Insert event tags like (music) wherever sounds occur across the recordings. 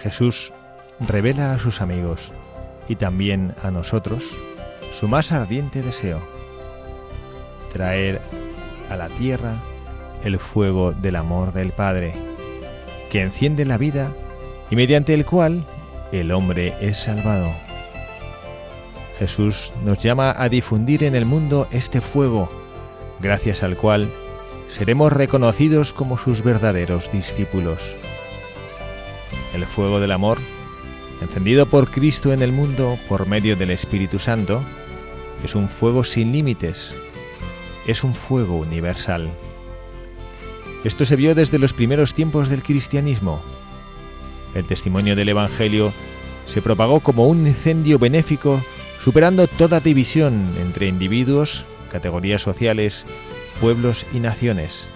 Jesús revela a sus amigos y también a nosotros su más ardiente deseo, traer a la tierra el fuego del amor del Padre, que enciende la vida y mediante el cual el hombre es salvado. Jesús nos llama a difundir en el mundo este fuego, gracias al cual seremos reconocidos como sus verdaderos discípulos. El fuego del amor, encendido por Cristo en el mundo por medio del Espíritu Santo, es un fuego sin límites, es un fuego universal. Esto se vio desde los primeros tiempos del cristianismo. El testimonio del Evangelio se propagó como un incendio benéfico, superando toda división entre individuos, categorías sociales, pueblos y naciones.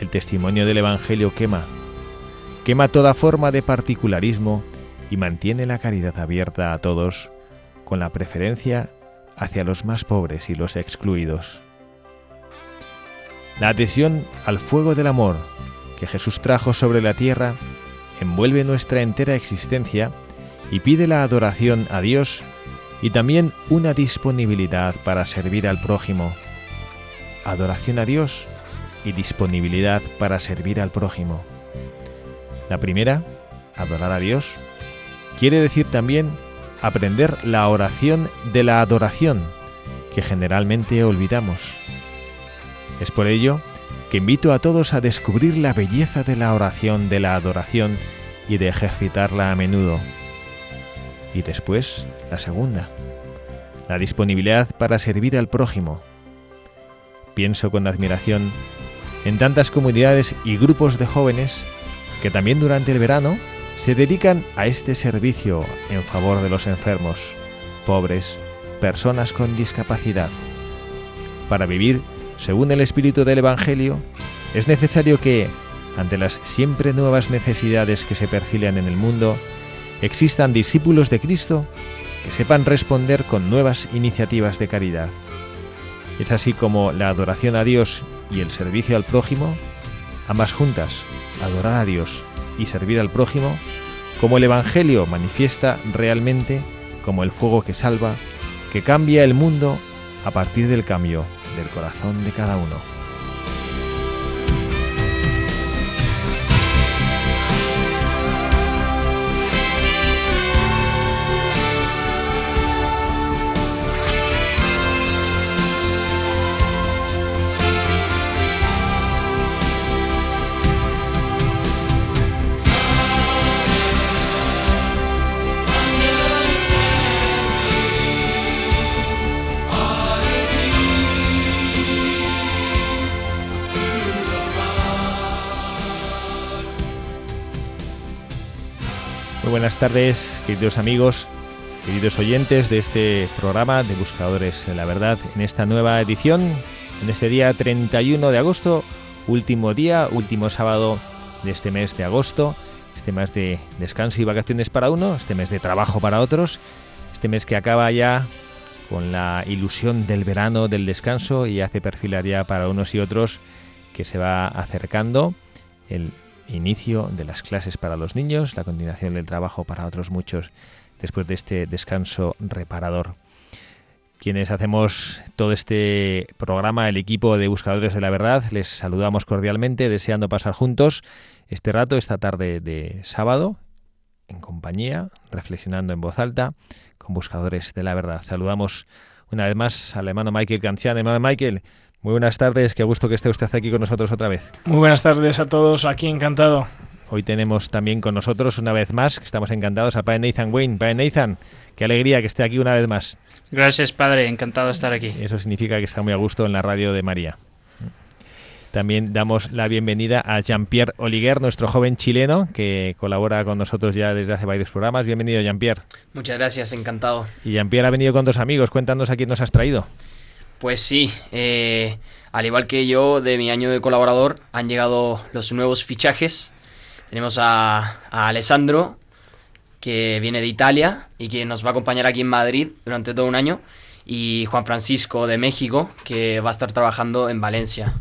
El testimonio del Evangelio quema, quema toda forma de particularismo y mantiene la caridad abierta a todos, con la preferencia hacia los más pobres y los excluidos. La adhesión al fuego del amor que Jesús trajo sobre la tierra envuelve nuestra entera existencia y pide la adoración a Dios y también una disponibilidad para servir al prójimo. Adoración a Dios y disponibilidad para servir al prójimo. La primera, adorar a Dios, quiere decir también aprender la oración de la adoración, que generalmente olvidamos. Es por ello que invito a todos a descubrir la belleza de la oración de la adoración y de ejercitarla a menudo. Y después, la segunda, la disponibilidad para servir al prójimo. Pienso con admiración en tantas comunidades y grupos de jóvenes que también durante el verano se dedican a este servicio en favor de los enfermos, pobres, personas con discapacidad. Para vivir según el espíritu del Evangelio, es necesario que, ante las siempre nuevas necesidades que se perfilan en el mundo, existan discípulos de Cristo que sepan responder con nuevas iniciativas de caridad. Es así como la adoración a Dios y el servicio al prójimo, ambas juntas, adorar a Dios y servir al prójimo, como el Evangelio manifiesta realmente como el fuego que salva, que cambia el mundo a partir del cambio del corazón de cada uno. Buenas tardes, queridos amigos, queridos oyentes de este programa de Buscadores de la Verdad en esta nueva edición, en este día 31 de agosto, último día, último sábado de este mes de agosto, este mes de descanso y vacaciones para uno, este mes de trabajo para otros, este mes que acaba ya con la ilusión del verano, del descanso y hace perfilar ya para unos y otros que se va acercando el inicio de las clases para los niños, la continuación del trabajo para otros muchos después de este descanso reparador. quienes hacemos todo este programa, el equipo de Buscadores de la Verdad, les saludamos cordialmente, deseando pasar juntos este rato, esta tarde de sábado, en compañía, reflexionando en voz alta, con Buscadores de la Verdad. Saludamos una vez más al hermano Michael Cancian. Hermano Michael, muy buenas tardes, qué gusto que esté usted aquí con nosotros otra vez. Muy buenas tardes a todos, aquí encantado. Hoy tenemos también con nosotros una vez más, que estamos encantados, a Padre Nathan Wayne. Padre Nathan, qué alegría que esté aquí una vez más. Gracias, Padre, encantado de estar aquí. Eso significa que está muy a gusto en la radio de María. También damos la bienvenida a Jean-Pierre Oliguer, nuestro joven chileno que colabora con nosotros ya desde hace varios programas. Bienvenido, Jean-Pierre. Muchas gracias, encantado. Y Jean-Pierre ha venido con dos amigos. Cuéntanos a quién nos has traído. Pues sí, eh, al igual que yo, de mi año de colaborador, han llegado los nuevos fichajes. Tenemos a, a Alessandro, que viene de Italia y que nos va a acompañar aquí en Madrid durante todo un año. Y Juan Francisco de México, que va a estar trabajando en Valencia.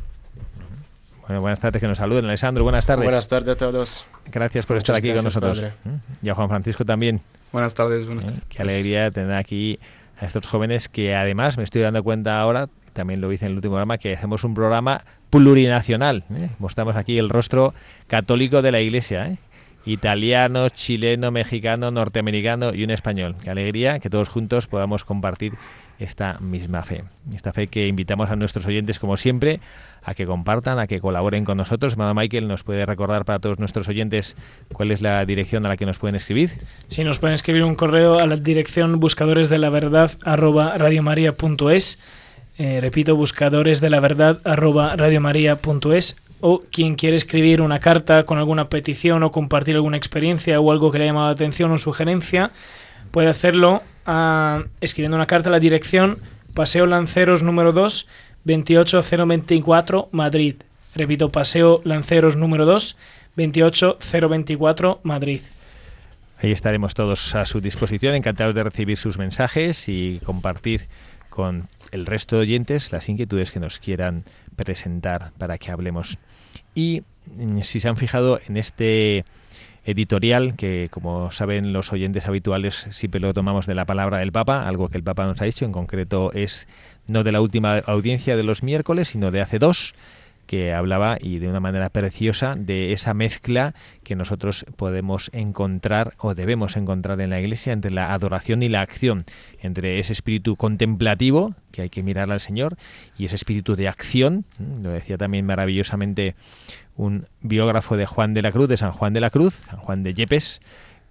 Bueno, buenas tardes, que nos saluden. Alessandro, buenas tardes. Buenas tardes a todos. Gracias por estar aquí con nosotros. Padre. Y a Juan Francisco también. Buenas tardes, buenas tardes. Qué alegría tener aquí a estos jóvenes que además me estoy dando cuenta ahora, también lo hice en el último programa, que hacemos un programa plurinacional. ¿eh? Mostramos aquí el rostro católico de la Iglesia. ¿eh? Italiano, chileno, mexicano, norteamericano y un español. Qué alegría que todos juntos podamos compartir esta misma fe. Esta fe que invitamos a nuestros oyentes, como siempre, a que compartan, a que colaboren con nosotros. Hermano Michael, ¿nos puede recordar para todos nuestros oyentes cuál es la dirección a la que nos pueden escribir? Sí, nos pueden escribir un correo a la dirección buscadores de la verdad arroba. Eh, repito, buscadores de la verdad arroba radiomaria.es o quien quiere escribir una carta con alguna petición o compartir alguna experiencia o algo que le haya llamado la atención o sugerencia, puede hacerlo a, escribiendo una carta a la dirección Paseo Lanceros número 2, 28024, Madrid. Repito, Paseo Lanceros número 2, 28024, Madrid. Ahí estaremos todos a su disposición, encantados de recibir sus mensajes y compartir con el resto de oyentes las inquietudes que nos quieran presentar para que hablemos. Y mm, si se han fijado en este editorial que, como saben los oyentes habituales, siempre lo tomamos de la palabra del Papa, algo que el Papa nos ha dicho, en concreto es no de la última audiencia de los miércoles, sino de hace dos, que hablaba y de una manera preciosa de esa mezcla que nosotros podemos encontrar o debemos encontrar en la iglesia entre la adoración y la acción, entre ese espíritu contemplativo que hay que mirar al Señor y ese espíritu de acción, lo decía también maravillosamente un biógrafo de Juan de la Cruz, de San Juan de la Cruz, San Juan de Yepes,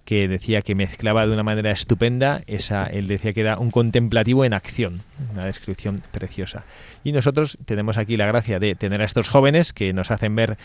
que decía que mezclaba de una manera estupenda esa, él decía que era un contemplativo en acción, una descripción preciosa. Y nosotros tenemos aquí la gracia de tener a estos jóvenes que nos hacen ver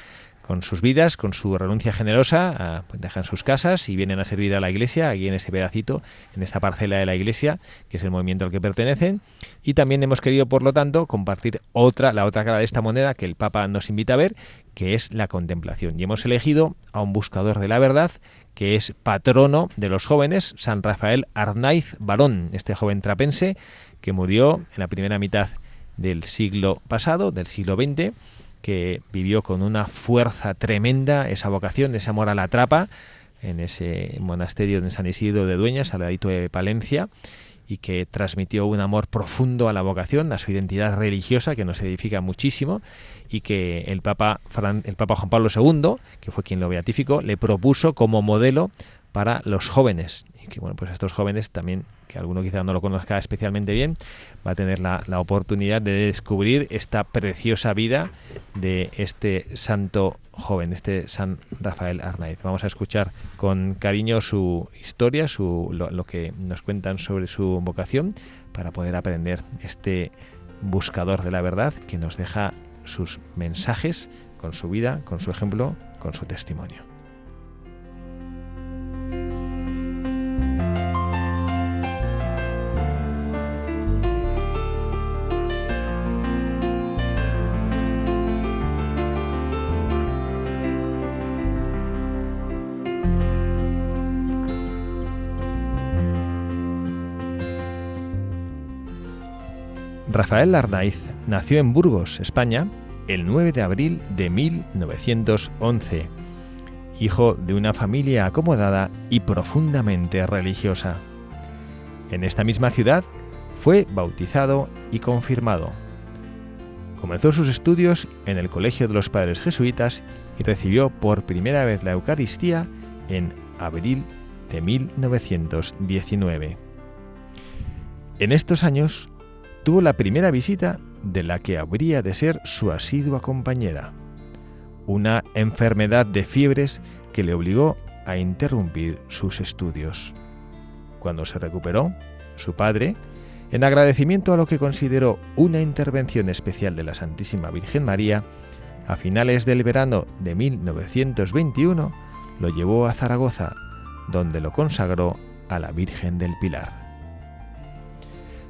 con sus vidas, con su renuncia generosa, a, pues dejan sus casas y vienen a servir a la iglesia, aquí en ese pedacito, en esta parcela de la iglesia, que es el movimiento al que pertenecen. Y también hemos querido, por lo tanto, compartir otra, la otra cara de esta moneda que el Papa nos invita a ver, que es la contemplación. Y hemos elegido a un buscador de la verdad, que es patrono de los jóvenes, San Rafael Arnaiz Barón, este joven trapense que murió en la primera mitad del siglo pasado, del siglo XX, que vivió con una fuerza tremenda esa vocación, ese amor a la trapa, en ese monasterio de San Isidro de Dueñas, al ladito de Palencia, y que transmitió un amor profundo a la vocación, a su identidad religiosa, que nos edifica muchísimo, y que el Papa, Fran, el Papa Juan Pablo II, que fue quien lo beatificó, le propuso como modelo para los jóvenes. Que bueno, pues estos jóvenes también, que alguno quizá no lo conozca especialmente bien, va a tener la, la oportunidad de descubrir esta preciosa vida de este santo joven, este San Rafael Arnaiz. Vamos a escuchar con cariño su historia, su, lo que nos cuentan sobre su vocación, para poder aprender este buscador de la verdad que nos deja sus mensajes con su vida, con su ejemplo, con su testimonio. Rafael Arnaiz nació en Burgos, España, el 9 de abril de 1911, hijo de una familia acomodada y profundamente religiosa. En esta misma ciudad fue bautizado y confirmado. Comenzó sus estudios en el Colegio de los Padres Jesuitas y recibió por primera vez la Eucaristía en abril de 1919. En estos años tuvo la primera visita de la que habría de ser su asidua compañera, una enfermedad de fiebres que le obligó a interrumpir sus estudios. Cuando se recuperó, su padre, en agradecimiento a lo que consideró una intervención especial de la Santísima Virgen María, a finales del verano de 1921 lo llevó a Zaragoza, donde lo consagró a la Virgen del Pilar.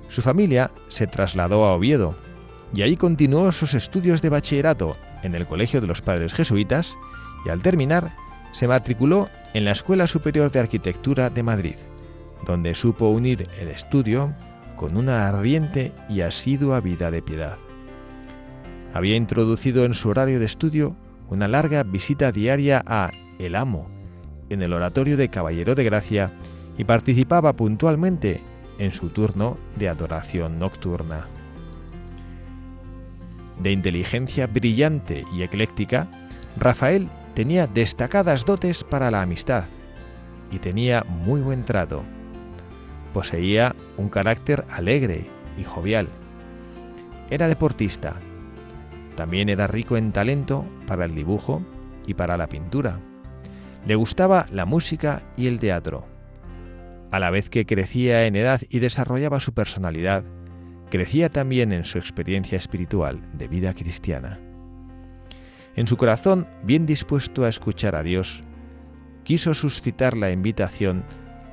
Su familia se trasladó a Oviedo y ahí continuó sus estudios de bachillerato en el Colegio de los Padres Jesuitas y al terminar se matriculó en la Escuela Superior de Arquitectura de Madrid, donde supo unir el estudio con una ardiente y asidua vida de piedad. Había introducido en su horario de estudio una larga visita diaria a El Amo, en el oratorio de Caballero de Gracia, y participaba puntualmente en su turno de adoración nocturna. De inteligencia brillante y ecléctica, Rafael tenía destacadas dotes para la amistad y tenía muy buen trato. Poseía un carácter alegre y jovial. Era deportista. También era rico en talento para el dibujo y para la pintura. Le gustaba la música y el teatro. A la vez que crecía en edad y desarrollaba su personalidad, crecía también en su experiencia espiritual de vida cristiana. En su corazón, bien dispuesto a escuchar a Dios, quiso suscitar la invitación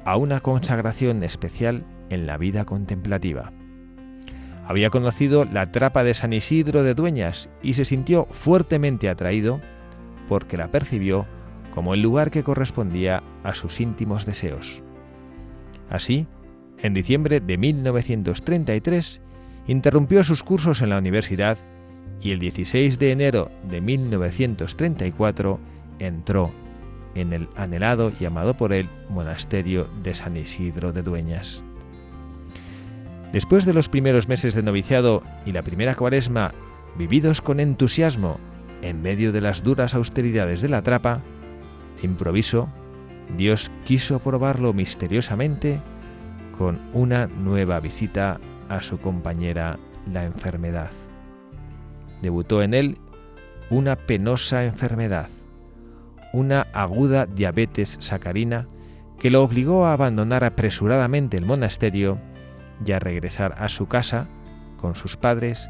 a una consagración especial en la vida contemplativa. Había conocido la trapa de San Isidro de Dueñas y se sintió fuertemente atraído porque la percibió como el lugar que correspondía a sus íntimos deseos. Así, en diciembre de 1933, interrumpió sus cursos en la universidad y el 16 de enero de 1934 entró en el anhelado y amado por él monasterio de San Isidro de Dueñas. Después de los primeros meses de noviciado y la primera cuaresma vividos con entusiasmo en medio de las duras austeridades de la trapa, de improviso, Dios quiso probarlo misteriosamente con una nueva visita a su compañera la enfermedad. Debutó en él una penosa enfermedad, una aguda diabetes sacarina que lo obligó a abandonar apresuradamente el monasterio y a regresar a su casa con sus padres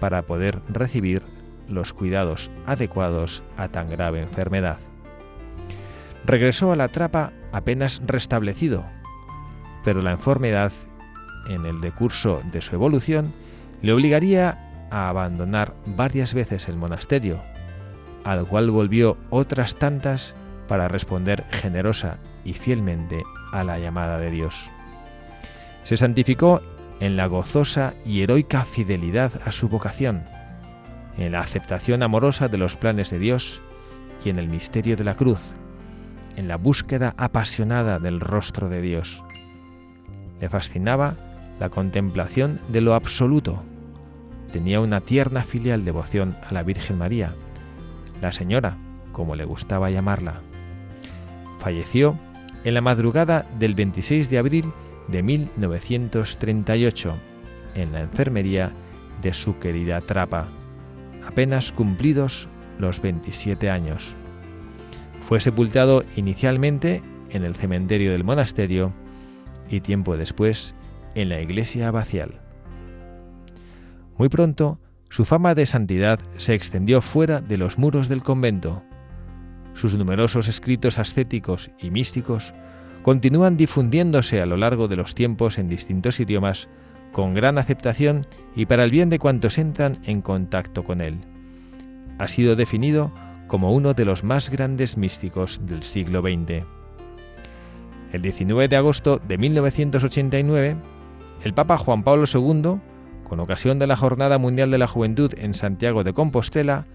para poder recibir los cuidados adecuados a tan grave enfermedad. Regresó a la trapa apenas restablecido, pero la enfermedad, en el decurso de su evolución, le obligaría a abandonar varias veces el monasterio, al cual volvió otras tantas para responder generosa y fielmente a la llamada de Dios. Se santificó en la gozosa y heroica fidelidad a su vocación, en la aceptación amorosa de los planes de Dios y en el misterio de la cruz, en la búsqueda apasionada del rostro de Dios. Le fascinaba la contemplación de lo absoluto. Tenía una tierna filial devoción a la Virgen María, la Señora, como le gustaba llamarla. Falleció en la madrugada del 26 de abril de 1938 en la enfermería de su querida Trapa, apenas cumplidos los 27 años. Fue sepultado inicialmente en el cementerio del monasterio y tiempo después en la iglesia abacial. Muy pronto, su fama de santidad se extendió fuera de los muros del convento. Sus numerosos escritos ascéticos y místicos continúan difundiéndose a lo largo de los tiempos en distintos idiomas con gran aceptación y para el bien de cuantos entran en contacto con él. Ha sido definido como uno de los más grandes místicos del siglo XX. El 19 de agosto de 1989, el Papa Juan Pablo II, con ocasión de la Jornada Mundial de la Juventud en Santiago de Compostela,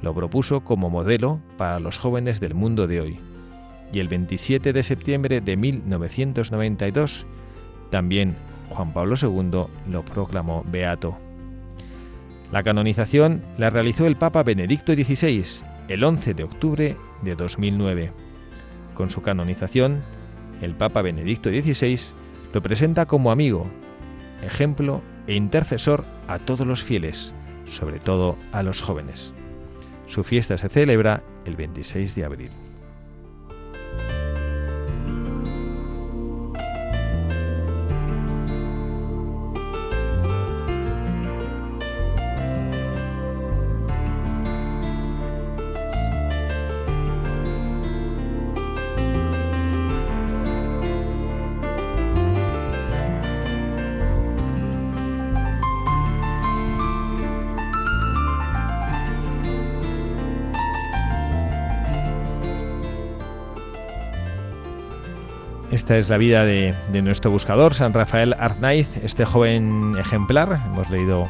lo propuso como modelo para los jóvenes del mundo de hoy. Y el 27 de septiembre de 1992, también Juan Pablo II lo proclamó beato. La canonización la realizó el Papa Benedicto XVI el 11 de octubre de 2009. Con su canonización, el Papa Benedicto XVI lo presenta como amigo, ejemplo e intercesor a todos los fieles, sobre todo a los jóvenes. Su fiesta se celebra el 26 de abril. Esta es la vida de, nuestro buscador, San Rafael Arnaiz, este joven ejemplar. Hemos leído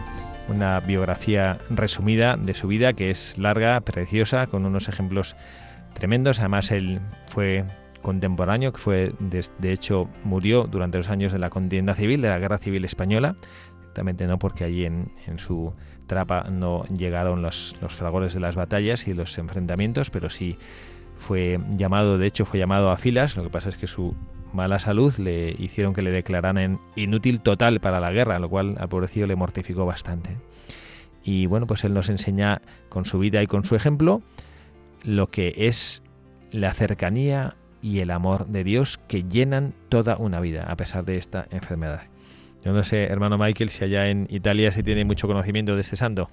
una biografía resumida de su vida que es larga, preciosa, con unos ejemplos tremendos. Además, él fue contemporáneo, que fue, de, hecho, murió durante los años de la contienda civil, de la Guerra Civil Española. Exactamente no, porque allí en, su trapa no llegaron los, los fragores de las batallas y los enfrentamientos, pero sí fue llamado, de hecho fue llamado a filas, lo que pasa es que su mala salud le hicieron que le declararan inútil total para la guerra, lo cual al pobrecillo le mortificó bastante. Y bueno, pues él nos enseña con su vida y con su ejemplo lo que es la cercanía y el amor de Dios que llenan toda una vida a pesar de esta enfermedad. Yo no sé, hermano Michael, si allá en Italia se tiene mucho conocimiento de este santo.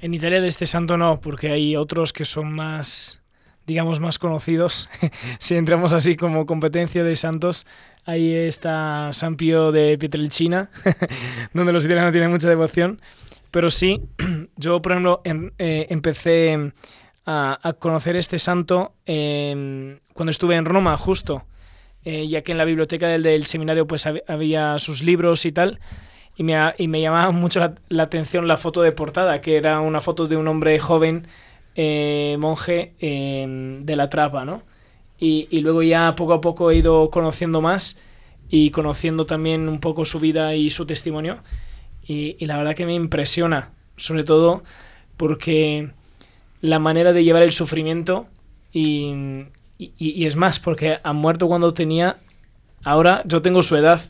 En Italia de este santo no, porque hay otros que son más digamos, más conocidos, (laughs) si entramos así como competencia de santos, ahí está San Pío de Pietrelcina, (laughs) donde los italianos tienen mucha devoción. Pero sí, (clears throat) yo, por ejemplo, em, eh, empecé a, conocer este santo cuando estuve en Roma, justo, eh, ya que en la biblioteca del, seminario pues había sus libros y tal. Y me, y me llamaba mucho la atención la foto de portada, que era una foto de un hombre joven eh, monje em, de la trapa, ¿no? Y, luego ya poco a poco he ido conociendo más y conociendo también un poco su vida y su testimonio. Y, la verdad que me impresiona, sobre todo porque la manera de llevar el sufrimiento y, es más, porque ha muerto cuando tenía, ahora yo tengo su edad,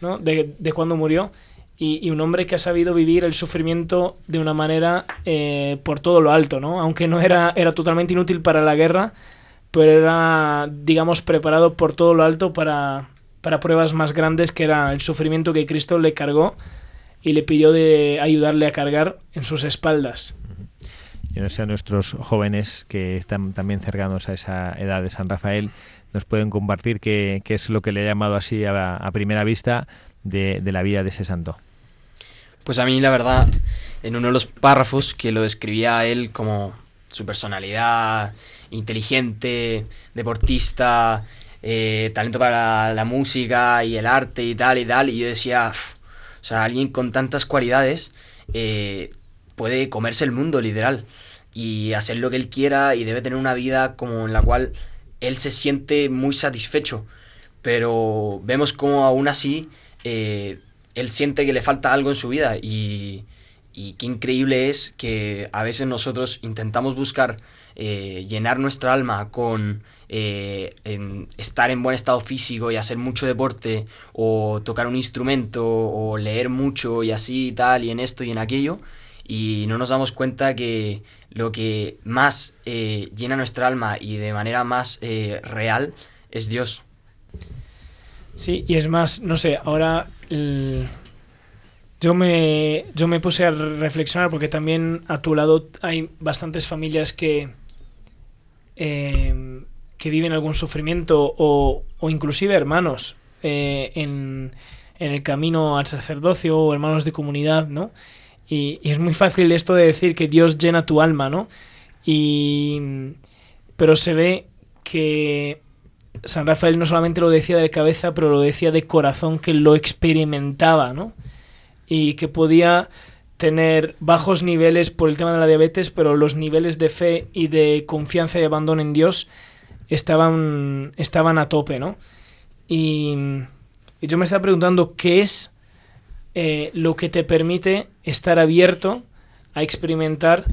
¿no? De, de cuando murió y, un hombre que ha sabido vivir el sufrimiento de una manera eh, por todo lo alto, ¿no? Aunque no era, era totalmente inútil para la guerra, pero era, digamos, preparado por todo lo alto para, para pruebas más grandes, que era el sufrimiento que Cristo le cargó y le pidió de ayudarle a cargar en sus espaldas. Yo no sé, a nuestros jóvenes que están también cercanos a esa edad de San Rafael, nos pueden compartir qué, es lo que le ha llamado así a primera vista de, la vida de ese santo. Pues a mí la verdad, en uno de los párrafos que lo describía él como su personalidad, inteligente, deportista, eh, talento para la música y el arte y tal y tal, y yo decía, o sea, alguien con tantas cualidades eh, puede comerse el mundo literal y hacer lo que él quiera y debe tener una vida como en la cual él se siente muy satisfecho, pero vemos como aún así eh, él siente que le falta algo en su vida y, qué increíble es que a veces nosotros intentamos buscar eh, llenar nuestra alma con eh, estar en buen estado físico y hacer mucho deporte o tocar un instrumento o leer mucho y así y tal y en esto y en aquello y no nos damos cuenta que lo que más llena nuestra alma y de manera más real es Dios. Sí, y es más, no sé, ahora yo, me, yo me puse a reflexionar porque también a tu lado hay bastantes familias que, em, que viven algún sufrimiento o, o inclusive hermanos eh, en, en, el camino al sacerdocio o hermanos de comunidad, ¿no? Y, y, es muy fácil esto de decir que Dios llena tu alma, ¿no? Y, pero se ve que San Rafael no solamente lo decía de cabeza, pero lo decía de corazón, que lo experimentaba, ¿no? Y que podía tener bajos niveles por el tema de la diabetes, pero los niveles de fe y de confianza y abandono en Dios estaban, estaban a tope, ¿no? Y, Y yo me estaba preguntando qué es eh, lo que te permite estar abierto a experimentar,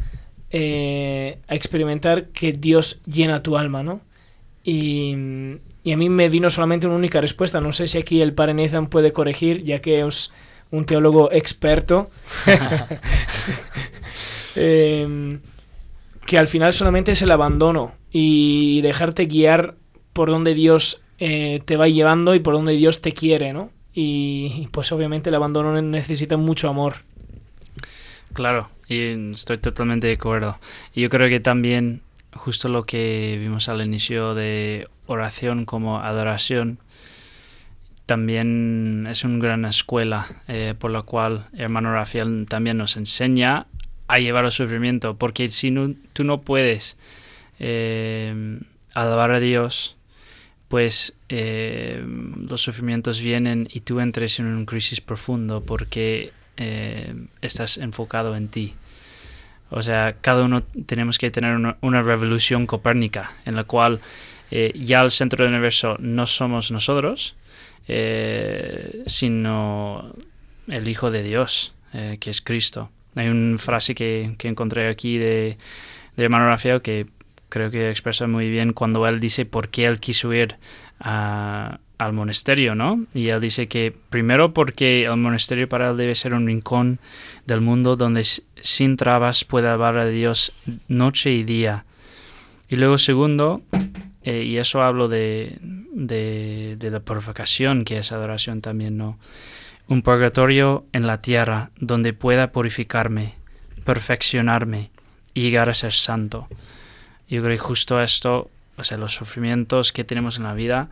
eh, a experimentar que Dios llena tu alma, ¿no? Y, y, a mí me vino solamente una única respuesta. No sé si aquí el padre Nathan puede corregir, ya que es un teólogo experto. (laughs) (laughs) eh, que al final solamente es el abandono y dejarte guiar por donde Dios eh, te va llevando y por donde Dios te quiere, ¿no? Y pues obviamente el abandono necesita mucho amor. Claro, y estoy totalmente de acuerdo. Y yo creo que también justo lo que vimos al inicio de oración como adoración, también es una gran escuela eh, por la cual hermano Rafael también nos enseña a llevar el sufrimiento, porque si no, tú no puedes eh, alabar a Dios, pues eh, los sufrimientos vienen y tú entres en un crisis profundo porque eh, estás enfocado en ti. O sea, cada uno tenemos que tener una, una revolución copérnica en la cual eh, ya el centro del universo no somos nosotros, eh, sino el Hijo de Dios, eh, que es Cristo. Hay una frase que, que encontré aquí de, de hermano Rafael que creo que expresa muy bien cuando él dice por qué él quiso ir a, al monasterio, ¿no? Y él dice que primero porque el monasterio para él debe ser un rincón del mundo donde sin trabas puede alabar a Dios noche y día. Y luego segundo, eh, y eso hablo de, de, de la purificación, que es adoración también, ¿no? un purgatorio en la tierra donde pueda purificarme, perfeccionarme y llegar a ser santo. Yo creo que justo esto, o sea, los sufrimientos que tenemos en la vida,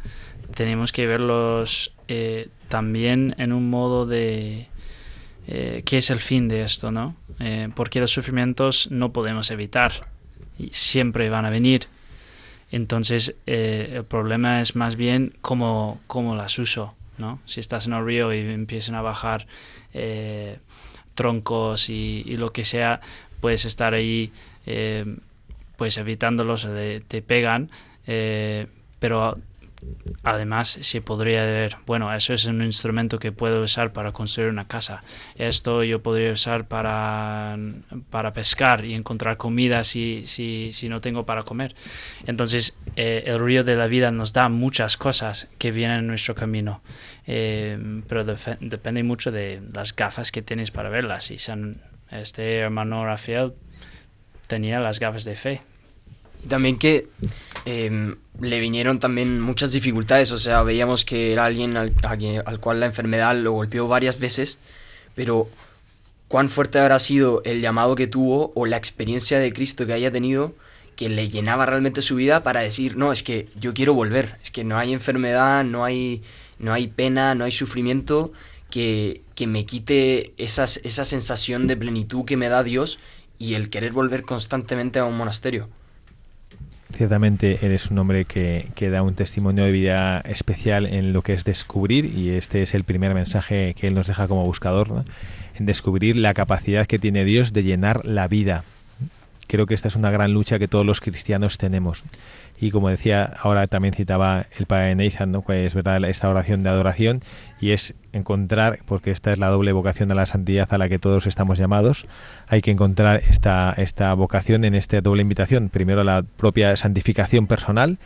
tenemos que verlos eh, también en un modo de eh, qué es el fin de esto, ¿no? Eh, porque los sufrimientos no podemos evitar y siempre van a venir. Entonces, eh, el problema es más bien cómo, cómo las uso. ¿no? Si estás en el río y empiezan a bajar eh, troncos y, y, lo que sea, puedes estar ahí pues evitándolos, te, pegan, pero además se podría ver, bueno, eso es un instrumento que puedo usar para construir una casa. Esto yo podría usar para, para pescar y encontrar comida si, si, si no tengo para comer. Entonces, eh, el río de la vida nos da muchas cosas que vienen en nuestro camino, eh, pero depende mucho de las gafas que tienes para verlas. Y San, este hermano Rafael tenía las gafas de fe. También que eh, le vinieron también muchas dificultades, o sea, veíamos que era alguien al, al, cual la enfermedad lo golpeó varias veces, pero cuán fuerte habrá sido el llamado que tuvo o la experiencia de Cristo que haya tenido que le llenaba realmente su vida para decir, no, es que yo quiero volver, es que no hay enfermedad, no hay, no hay pena, no hay sufrimiento que, que me quite esas, esa sensación de plenitud que me da Dios y el querer volver constantemente a un monasterio. Ciertamente eres un hombre que, que, da un testimonio de vida especial en lo que es descubrir, y este es el primer mensaje que él nos deja como buscador, en descubrir la capacidad que tiene Dios de llenar la vida. Creo que esta es una gran lucha que todos los cristianos tenemos. Y como decía, ahora también citaba el padre Nathan, ¿no? pues es verdad esta oración de adoración, y es encontrar, porque esta es la doble vocación de la santidad a la que todos estamos llamados, hay que encontrar esta, esta vocación en esta doble invitación. Primero la propia santificación personal,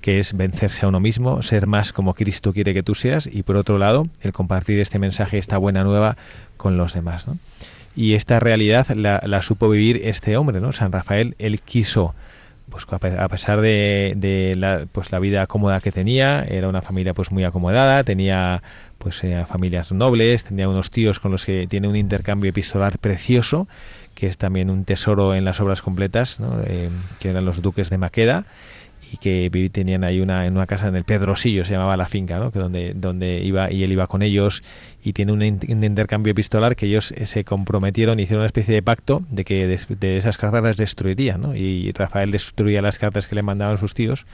que es vencerse a uno mismo, ser más como Cristo quiere que tú seas, y por otro lado, el compartir este mensaje, esta buena nueva con los demás. ¿no? Y esta realidad la, la supo vivir este hombre, ¿no? San Rafael, él quiso pues a pesar de, la, pues la vida cómoda que tenía, era una familia pues muy acomodada, tenía pues eh, familias nobles, tenía unos tíos con los que tiene un intercambio epistolar precioso, que es también un tesoro en las obras completas, eh, que eran los duques de Maqueda y que tenían ahí una en una casa en el Pedrosillo se llamaba la finca no que donde donde iba y él iba con ellos y tiene un, intercambio epistolar que ellos se comprometieron hicieron una especie de pacto de que de, de esas cartas las destruirían ¿no? y Rafael destruía las cartas que le mandaban sus tíos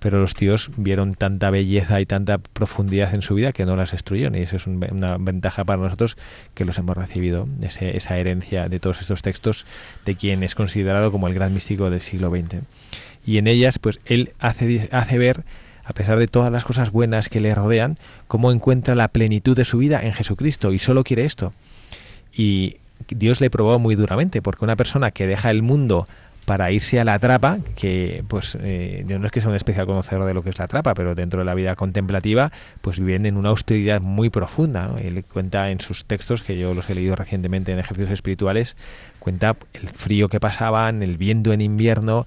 pero los tíos vieron tanta belleza y tanta profundidad en su vida que no las destruyeron y eso es un, una ventaja para nosotros que los hemos recibido ese, esa herencia de todos estos textos de quien es considerado como el gran místico del siglo XX y en ellas pues él hace, hace ver a pesar de todas las cosas buenas que le rodean, cómo encuentra la plenitud de su vida en Jesucristo y solo quiere esto. Y Dios le probó muy duramente, porque una persona que deja el mundo para irse a la trapa, que pues eh, yo no es que sea un especial conocedor de lo que es la trapa, pero dentro de la vida contemplativa, pues viven en una austeridad muy profunda. Él cuenta en sus textos, que yo los he leído recientemente en ejercicios espirituales, cuenta el frío que pasaban, el viento en invierno,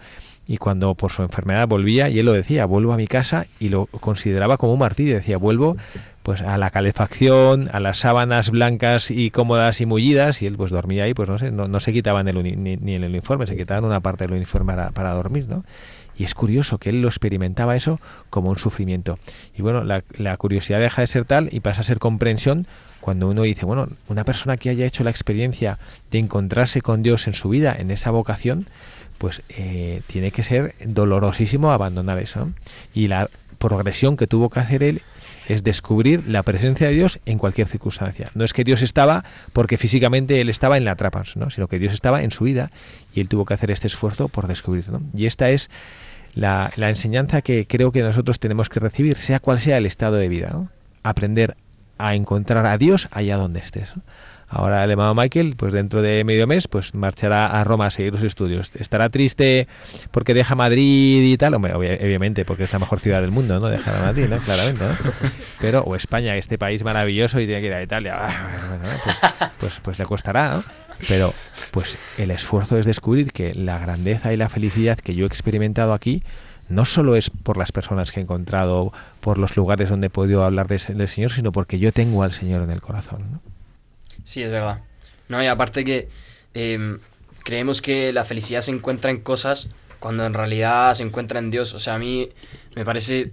y cuando por su enfermedad volvía, y él lo decía, vuelvo a mi casa y lo consideraba como un martirio, decía, vuelvo pues a la calefacción, a las sábanas blancas y cómodas y mullidas, y él pues dormía ahí, pues no sé, no, se quitaban ni, ni, el uniforme, se quitaban una parte del uniforme para, para, dormir, ¿no? Y es curioso que él lo experimentaba eso como un sufrimiento. Y bueno, la, la curiosidad deja de ser tal y pasa a ser comprensión cuando uno dice, bueno, una persona que haya hecho la experiencia de encontrarse con Dios en su vida, en esa vocación, pues eh, tiene que ser dolorosísimo abandonar eso. Y la progresión que tuvo que hacer él es descubrir la presencia de Dios en cualquier circunstancia. No es que Dios estaba porque físicamente él estaba en la trapa, ¿no? sino que Dios estaba en su vida y él tuvo que hacer este esfuerzo por descubrirlo. Y esta es la, enseñanza que creo que nosotros tenemos que recibir, sea cual sea el estado de vida. Aprender a encontrar a Dios allá donde estés. Ahora el hermano Michael, pues dentro de medio mes, pues marchará a Roma a seguir los estudios. Estará triste porque deja Madrid y tal, Hombre, obviamente, porque es la mejor ciudad del mundo, ¿no? Dejar a Madrid, ¿no? Claramente. Pero, o España, este país maravilloso y tiene que ir a Italia, ah, pues, pues, pues, le costará, ¿no? Pero, pues el esfuerzo es descubrir que la grandeza y la felicidad que yo he experimentado aquí, no solo es por las personas que he encontrado, por los lugares donde he podido hablar del Señor, sino porque yo tengo al Señor en el corazón. Sí, es verdad. No, y aparte que em, creemos que la felicidad se encuentra en cosas cuando en realidad se encuentra en Dios. O sea, a mí me parece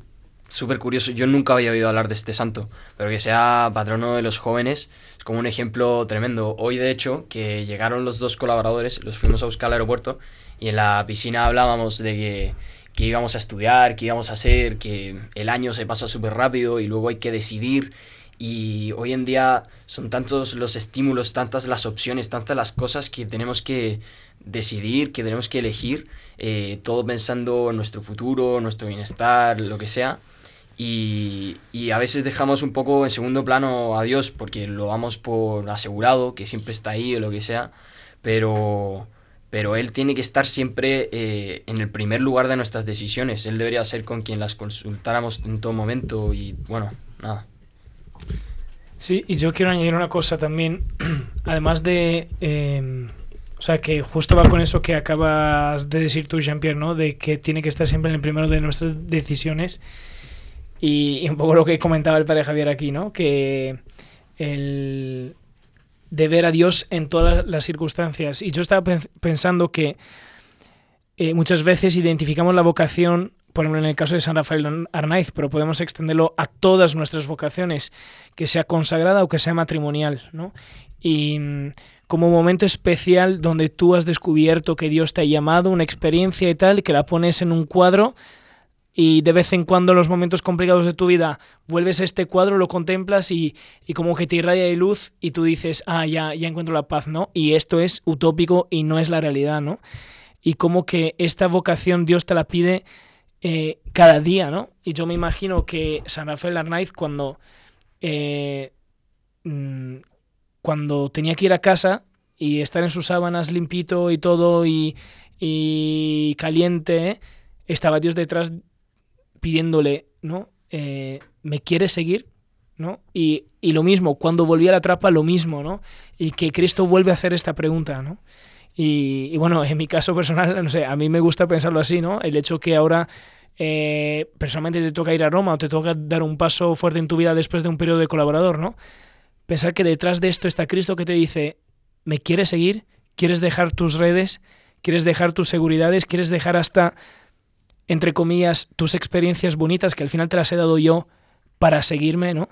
súper curioso. Yo nunca había oído hablar de este santo, pero que sea patrono de los jóvenes es como un ejemplo tremendo. Hoy, de hecho, que llegaron los dos colaboradores, los fuimos a buscar al aeropuerto y en la piscina hablábamos de que, que íbamos a estudiar, que íbamos a hacer, que el año se pasa súper rápido y luego hay que decidir y hoy en día son tantos los estímulos, tantas las opciones, tantas las cosas que tenemos que decidir, que tenemos que elegir, eh, todo pensando en nuestro futuro, nuestro bienestar, lo que sea. Y, a veces dejamos un poco en segundo plano a Dios porque lo damos por asegurado, que siempre está ahí o lo que sea, pero, pero Él tiene que estar siempre eh, en el primer lugar de nuestras decisiones. Él debería ser con quien las consultáramos en todo momento y bueno, nada. Sí, y yo quiero añadir una cosa también, (clears throat) además de... Em, o sea, que justo va con eso que acabas de decir tú, Jean-Pierre, ¿no? De que tiene que estar siempre en el primero de nuestras decisiones. Y, un poco lo que comentaba el padre Javier aquí, ¿no? Que el de ver a Dios en todas las circunstancias. Y yo estaba pensando que eh, muchas veces identificamos la vocación por ejemplo, en el caso de San Rafael Arnaiz, pero podemos extenderlo a todas nuestras vocaciones, que sea consagrada o que sea matrimonial, ¿no? Y mm, como momento especial donde tú has descubierto que Dios te ha llamado, una experiencia y tal, que la pones en un cuadro y de vez en cuando en los momentos complicados de tu vida vuelves a este cuadro, lo contemplas y, y, como que te irradia de luz y tú dices, ah, ya, ya encuentro la paz, ¿no? Y esto es utópico y no es la realidad, ¿no? Y como que esta vocación Dios te la pide eh, cada día, ¿no? Y yo me imagino que San Rafael Arnaiz cuando, eh, mm, cuando tenía que ir a casa y estar en sus sábanas limpito y todo y, caliente, estaba Dios detrás pidiéndole, ¿no? Eh, ¿Me quieres seguir? ¿no? Y, y, lo mismo, cuando volvía a la trapa, lo mismo, ¿no? Y que Cristo vuelve a hacer esta pregunta, ¿no? Y, bueno, en mi caso personal, no sé, a mí me gusta pensarlo así, ¿no? El hecho que ahora eh, personalmente te toca ir a Roma o te toca dar un paso fuerte en tu vida después de un periodo de colaborador, ¿no? Pensar que detrás de esto está Cristo que te dice, ¿me quieres seguir? ¿Quieres dejar tus redes? ¿Quieres dejar tus seguridades? ¿Quieres dejar hasta, entre comillas, tus experiencias bonitas que al final te las he dado yo para seguirme, ¿no?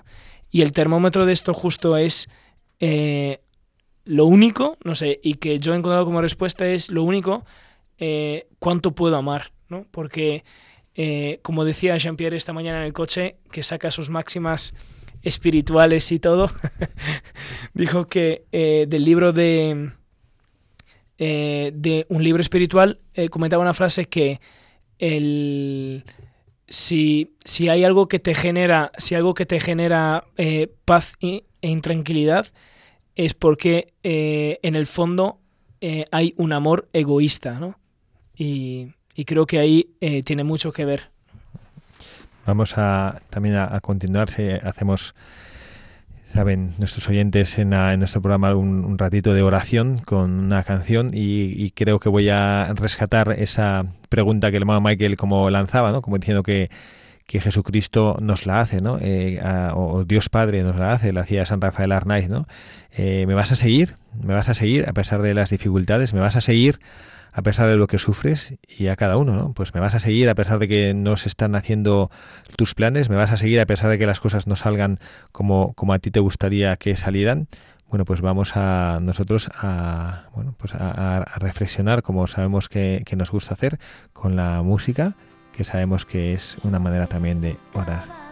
Y el termómetro de esto justo es eh, lo único, no sé, y que yo he encontrado como respuesta es lo único, eh, cuánto puedo amar, ¿no? Porque, eh, como decía Jean-Pierre esta mañana en el coche, que saca sus máximas espirituales y todo, (laughs) dijo que eh, del libro de, de un libro espiritual comentaba una frase que el, si, si hay algo que te genera, si algo que te genera paz e intranquilidad, es porque eh, en el fondo eh, hay un amor egoísta, ¿no? Y, creo que ahí tiene mucho que ver. Vamos a también a, continuar, si hacemos saben nuestros oyentes en, nuestro programa un, ratito de oración con una canción y, creo que voy a rescatar esa pregunta que el hermano Michael como lanzaba, ¿no? como diciendo que, que Jesucristo nos la hace, ¿no? Eh, o Dios Padre nos la hace, la hacía San Rafael Arnaiz, ¿no? Eh, ¿Me vas a seguir? ¿Me vas a seguir a pesar de las dificultades? ¿Me vas a seguir a pesar de lo que sufres y a cada uno, ¿no? Pues me vas a seguir a pesar de que no se están haciendo tus planes, me vas a seguir a pesar de que las cosas no salgan como, como a ti te gustaría que salieran. Bueno, pues vamos a nosotros a, bueno, pues a, reflexionar como sabemos que, que nos gusta hacer con la música, que sabemos que es una manera también de orar.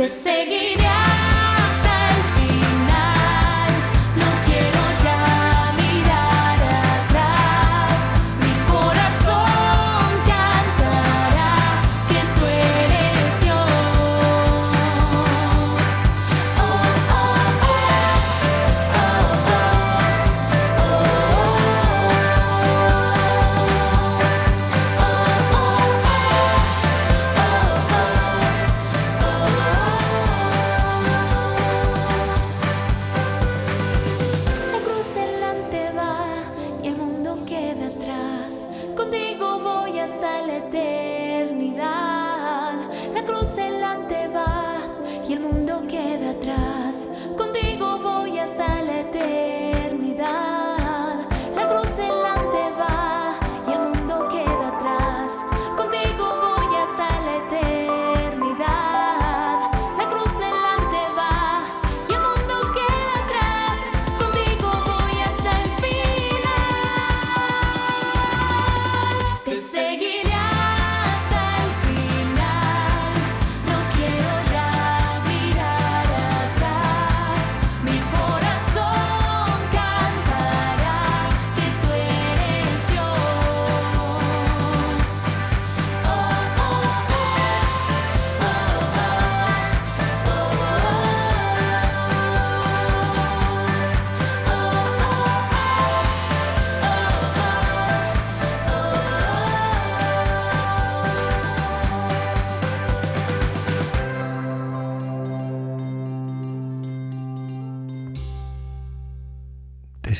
the same.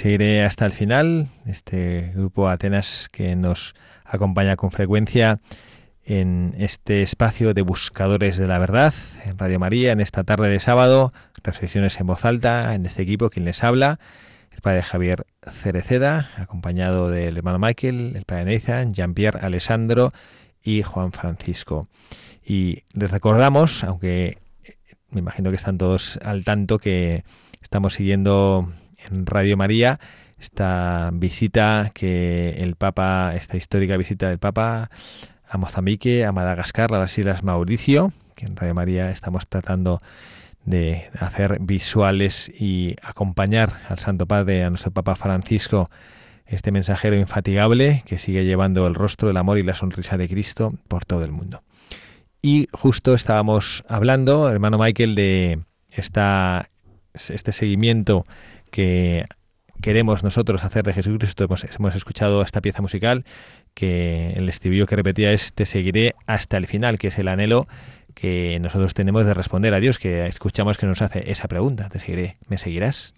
Seguiré hasta el final. Este grupo Atenas que nos acompaña con frecuencia en este espacio de buscadores de la verdad en Radio María en esta tarde de sábado. reflexiones en voz alta en este equipo, quien les habla, el padre Javier Cereceda, acompañado del hermano Michael, el padre Nathan, Jean-Pierre Alessandro y Juan Francisco. Y les recordamos, aunque me imagino que están todos al tanto, que estamos siguiendo en Radio María esta visita que el Papa, esta histórica visita del Papa a Mozambique, a Madagascar, a las Islas Mauricio, que en Radio María estamos tratando de hacer visuales y acompañar al Santo Padre, a nuestro Papa Francisco, este mensajero infatigable que sigue llevando el rostro del amor y la sonrisa de Cristo por todo el mundo. Y justo estábamos hablando, hermano Michael, de esta, este seguimiento que queremos nosotros hacer de Jesucristo. Hemos, hemos escuchado esta pieza musical que el estribillo que repetía es Te seguiré hasta el final, que es el anhelo que nosotros tenemos de responder a Dios, que escuchamos que nos hace esa pregunta, te seguiré, ¿me seguirás?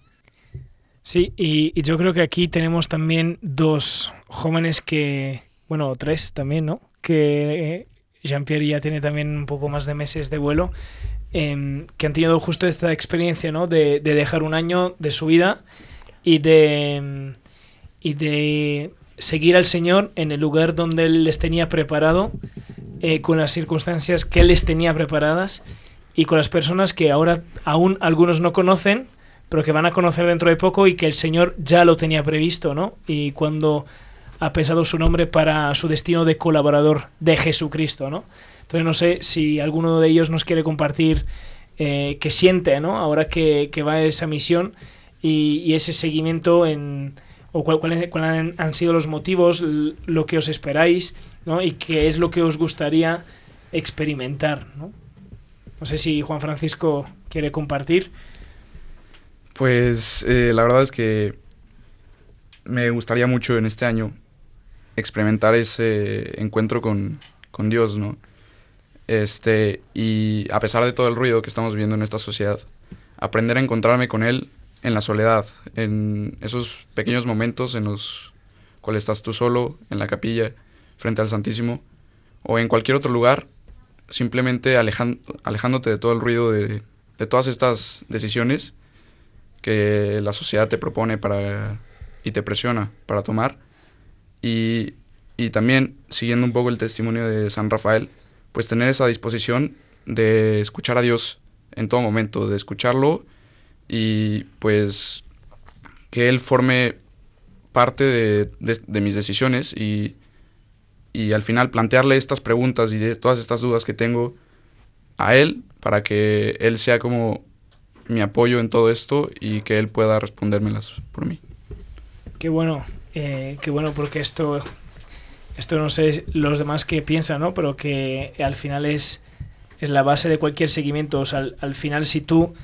Sí, y, y yo creo que aquí tenemos también dos jóvenes que, bueno, tres también, ¿no? Que Jean-Pierre ya tiene también un poco más de meses de vuelo, eh, que han tenido justo esta experiencia, ¿no? De, de, dejar un año de su vida y de, y de seguir al Señor en el lugar donde Él les tenía preparado eh, con las circunstancias que Él les tenía preparadas y con las personas que ahora aún algunos no conocen, pero que van a conocer dentro de poco y que el Señor ya lo tenía previsto, ¿no? Y cuando ha pesado su nombre para su destino de colaborador de Jesucristo, ¿no? Entonces no sé si alguno de ellos nos quiere compartir eh, qué siente, ¿no? Ahora que, va esa misión y, ese seguimiento en o cuáles cuál han, han, sido los motivos, lo que os esperáis, ¿no? Y qué es lo que os gustaría experimentar, ¿no? No sé si Juan Francisco quiere compartir. Pues eh, la verdad es que me gustaría mucho en este año experimentar ese encuentro con, con Dios, ¿no? Este, y a pesar de todo el ruido que estamos viendo en esta sociedad, aprender a encontrarme con Él en la soledad, en esos pequeños momentos en los cuales estás tú solo en la capilla, frente al Santísimo, o en cualquier otro lugar, simplemente alejándote de todo el ruido de, de, todas estas decisiones que la sociedad te propone para, y te presiona para tomar. Y, y también, siguiendo un poco el testimonio de San Rafael, pues tener esa disposición de escuchar a Dios en todo momento, de escucharlo y pues que él forme parte de, de, mis decisiones y, y, al final plantearle estas preguntas y todas estas dudas que tengo a él para que él sea como mi apoyo en todo esto y que él pueda respondérmelas por mí. Qué bueno, eh, qué bueno porque esto, esto no sé los demás que piensan, ¿no? Pero que al final es, es la base de cualquier seguimiento. O sea, al, al final si tú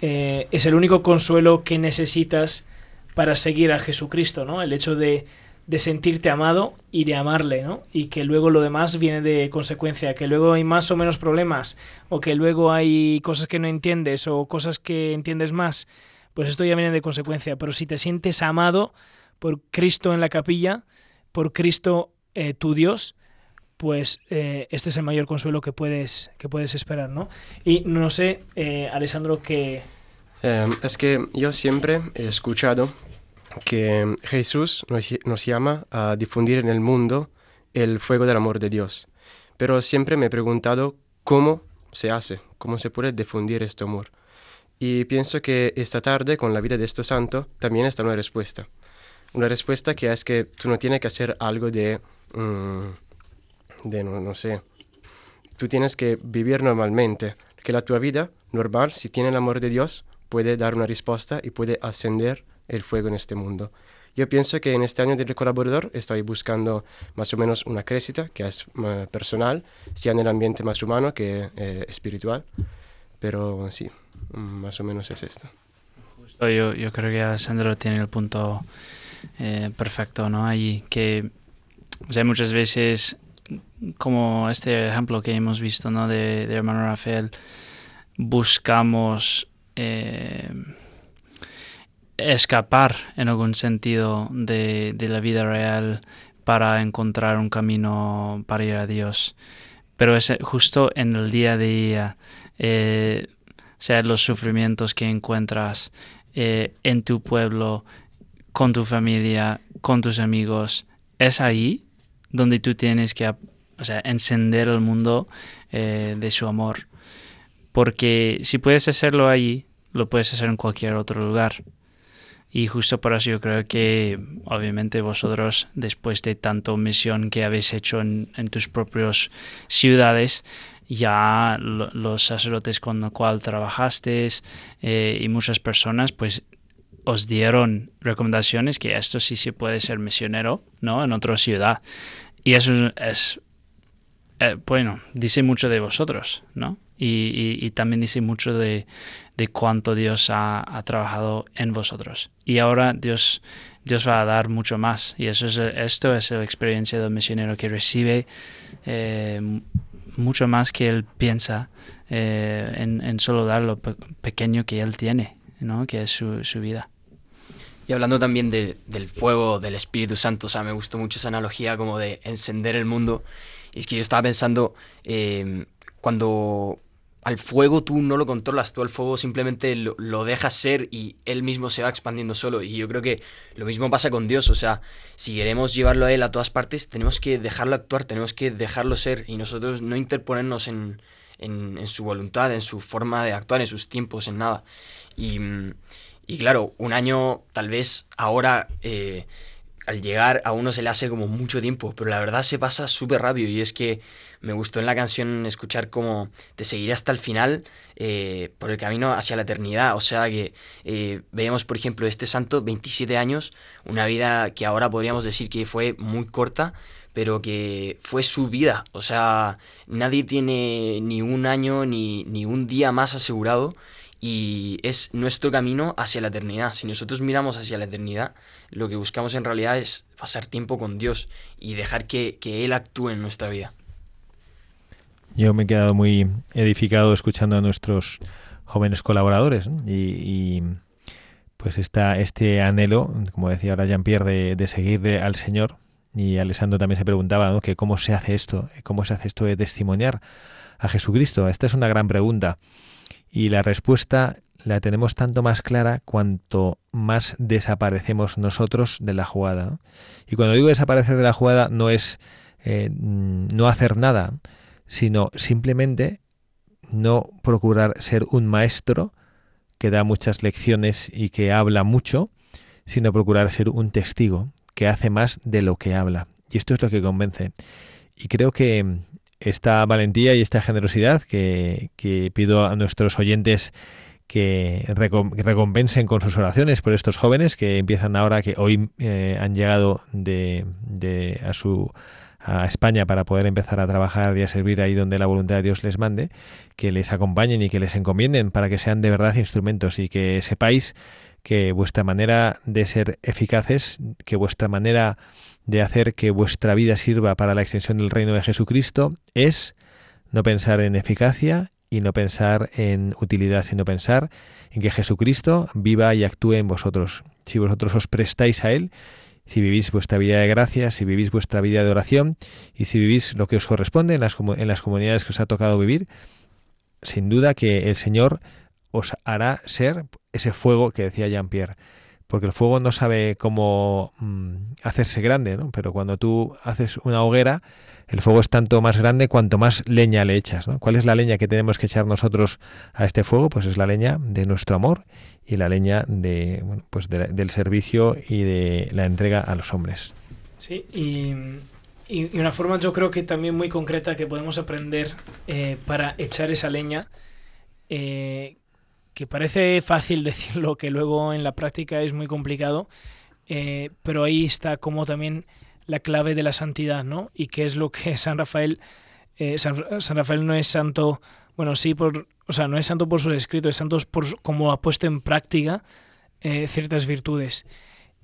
eh, es el único consuelo que necesitas para seguir a Jesucristo, ¿no? El hecho de, de, sentirte amado y de amarle, ¿no? Y que luego lo demás viene de consecuencia, que luego hay más o menos problemas, o que luego hay cosas que no entiendes, o cosas que entiendes más, pues esto ya viene de consecuencia. Pero si te sientes amado por Cristo en la capilla, por Cristo eh, tu Dios, pues eh, este es el mayor consuelo que puedes, que puedes esperar, ¿no? Y no sé, eh, Alessandro, que... Eh, es que yo siempre he escuchado que Jesús nos, nos, llama a difundir en el mundo el fuego del amor de Dios, pero siempre me he preguntado cómo se hace, cómo se puede difundir este amor. Y pienso que esta tarde, con la vida de este santo, también está una respuesta. Una respuesta que es que tú no tienes que hacer algo de... Um, de no, no, sé, tú tienes que vivir normalmente, que la tu vida normal, si tiene el amor de Dios, puede dar una respuesta y puede ascender el fuego en este mundo. Yo pienso que en este año del colaborador estoy buscando más o menos una crédita que es uh, personal, sea en el ambiente más humano que eh, espiritual, pero sí, más o menos es esto. Yo, yo creo que Alessandro tiene el punto eh, perfecto, ¿no? Ahí que muchas veces como este ejemplo que hemos visto ¿no? de, de hermano Rafael, buscamos eh, escapar en algún sentido de, la vida real para encontrar un camino para ir a Dios. Pero es justo en el día a día, eh, sea, los sufrimientos que encuentras eh, en tu pueblo, con tu familia, con tus amigos, es ahí donde tú tienes que o sea, encender el mundo eh, de su amor. Porque si puedes hacerlo ahí, lo puedes hacer en cualquier otro lugar. Y justo por eso yo creo que obviamente vosotros, después de tanto misión que habéis hecho en, tus propias ciudades, ya los sacerdotes con los cuales trabajaste eh, y muchas personas, pues os dieron recomendaciones que esto sí se puede ser misionero, ¿no? En otra ciudad. Y eso es, eh, bueno, dice mucho de vosotros, ¿no? y, también dice mucho de, cuánto Dios ha, trabajado en vosotros. Y ahora Dios, Dios va a dar mucho más. Y eso es, esto es la experiencia del misionero que recibe eh, mucho más que él piensa eh, en, solo dar lo pequeño que él tiene, ¿no? que es su, vida. Y hablando también del fuego del Espíritu Santo, o sea, me gustó mucho esa analogía como de encender el mundo. Y es que yo estaba pensando, eh, cuando al fuego tú no lo controlas, tú al fuego simplemente lo, dejas ser y él mismo se va expandiendo solo. Y yo creo que lo mismo pasa con Dios, o sea, si queremos llevarlo a él a todas partes, tenemos que dejarlo actuar, tenemos que dejarlo ser y nosotros no interponernos en, su voluntad, en su forma de actuar, en sus tiempos, en nada. Y, claro, un año tal vez ahora... Eh, al llegar a uno se le hace como mucho tiempo, pero la verdad se pasa súper rápido y es que me gustó en la canción escuchar como te seguiré hasta el final eh, por el camino hacia la eternidad. O sea que eh, veíamos, por ejemplo, este santo, 27 años, una vida que ahora podríamos decir que fue muy corta, pero que fue su vida. O sea, nadie tiene ni un año ni, ni un día más asegurado y es nuestro camino hacia la eternidad. Si nosotros miramos hacia la eternidad, lo que buscamos en realidad es pasar tiempo con Dios y dejar que, que Él actúe en nuestra vida. Yo me he quedado muy edificado escuchando a nuestros jóvenes colaboradores y, pues está este anhelo, como decía ahora Jean-Pierre, de, de seguir al Señor. Y Alessandro también se preguntaba que cómo se hace esto, cómo se hace esto de testimoniar a Jesucristo. Esta es una gran pregunta. Y la respuesta la tenemos tanto más clara cuanto más desaparecemos nosotros de la jugada. Y cuando digo desaparecer de la jugada no es eh, no hacer nada, sino simplemente no procurar ser un maestro que da muchas lecciones y que habla mucho, sino procurar ser un testigo que hace más de lo que habla. Y esto es lo que convence. Y creo que esta valentía y esta generosidad que, pido a nuestros oyentes que recompensen con sus oraciones por estos jóvenes que empiezan ahora, que hoy eh, han llegado de, de, a su a España para poder empezar a trabajar y a servir ahí donde la voluntad de Dios les mande, que les acompañen y que les encomienden para que sean de verdad instrumentos y que sepáis que vuestra manera de ser eficaces, que vuestra manera de hacer que vuestra vida sirva para la extensión del reino de Jesucristo es no pensar en eficacia y no pensar en utilidad, sino pensar en que Jesucristo viva y actúe en vosotros. Si vosotros os prestáis a Él si vivís vuestra vida de gracia, si vivís vuestra vida de oración y si vivís lo que os corresponde en las, en las comunidades que os ha tocado vivir, sin duda que el Señor os hará ser ese fuego que decía Jean-Pierre. Porque el fuego no sabe cómo mm, hacerse grande, ¿no? Pero cuando tú haces una hoguera, el fuego es tanto más grande cuanto más leña le echas, ¿no? ¿Cuál es la leña que tenemos que echar nosotros a este fuego? Pues es la leña de nuestro amor y la leña de, pues del servicio y de la entrega a los hombres. Sí, y, y, una forma yo creo que también muy concreta que podemos aprender eh, para echar esa leña, eh, que parece fácil (laughs) decirlo, que luego en la práctica es muy complicado, eh, pero ahí está como también la clave de la santidad, ¿no? Y qué es lo que (laughs) San Rafael, San, San Rafael no es santo bueno, sí, por, o sea, no es santo por sus escritos, es santo por como ha puesto en práctica eh, ciertas virtudes.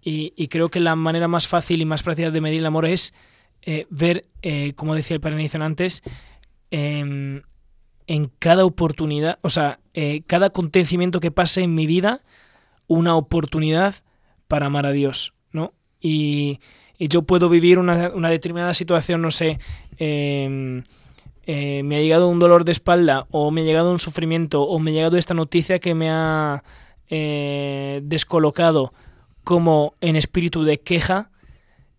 Y, creo que la manera más fácil y más práctica de medir el amor es eh, ver, eh, como decía el Padre antes, em, en cada oportunidad, o sea, cada acontecimiento que pase en mi vida, una oportunidad para amar a Dios, ¿no? Y, yo puedo vivir una, una determinada situación, no sé, em, eh, me ha llegado un dolor de espalda o me ha llegado un sufrimiento o me ha llegado esta noticia que me ha eh, descolocado como en espíritu de queja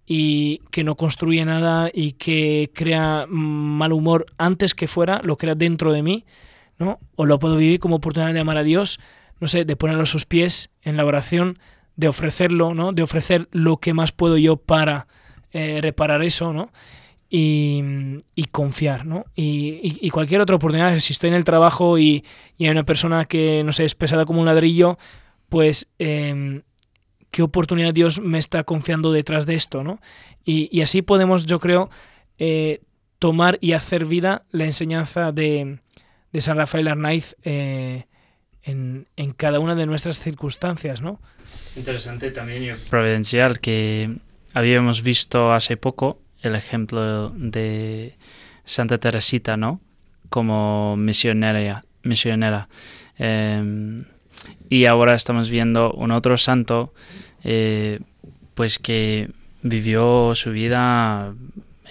y que no construye nada y que crea mal humor antes que fuera, lo crea dentro de mí, ¿no? O lo puedo vivir como oportunidad de amar a Dios, no sé, de ponerlo a sus pies en la oración, de ofrecerlo, ¿no? De ofrecer lo que más puedo yo para eh, reparar eso, ¿no? Y, confiar, ¿no? Y, cualquier otra oportunidad, si estoy en el trabajo y, hay una persona que, no sé, es pesada como un ladrillo, pues em, qué oportunidad Dios me está confiando detrás de esto, ¿no? Y, así podemos, yo creo, eh, tomar y hacer vida la enseñanza de, de San Rafael Arnaiz eh, en, en, cada una de nuestras circunstancias, ¿no? Interesante también providencial que habíamos visto hace poco el ejemplo de Santa Teresita, ¿no? Como misionera, misionera. Em, y ahora estamos viendo un otro santo eh, pues que vivió su vida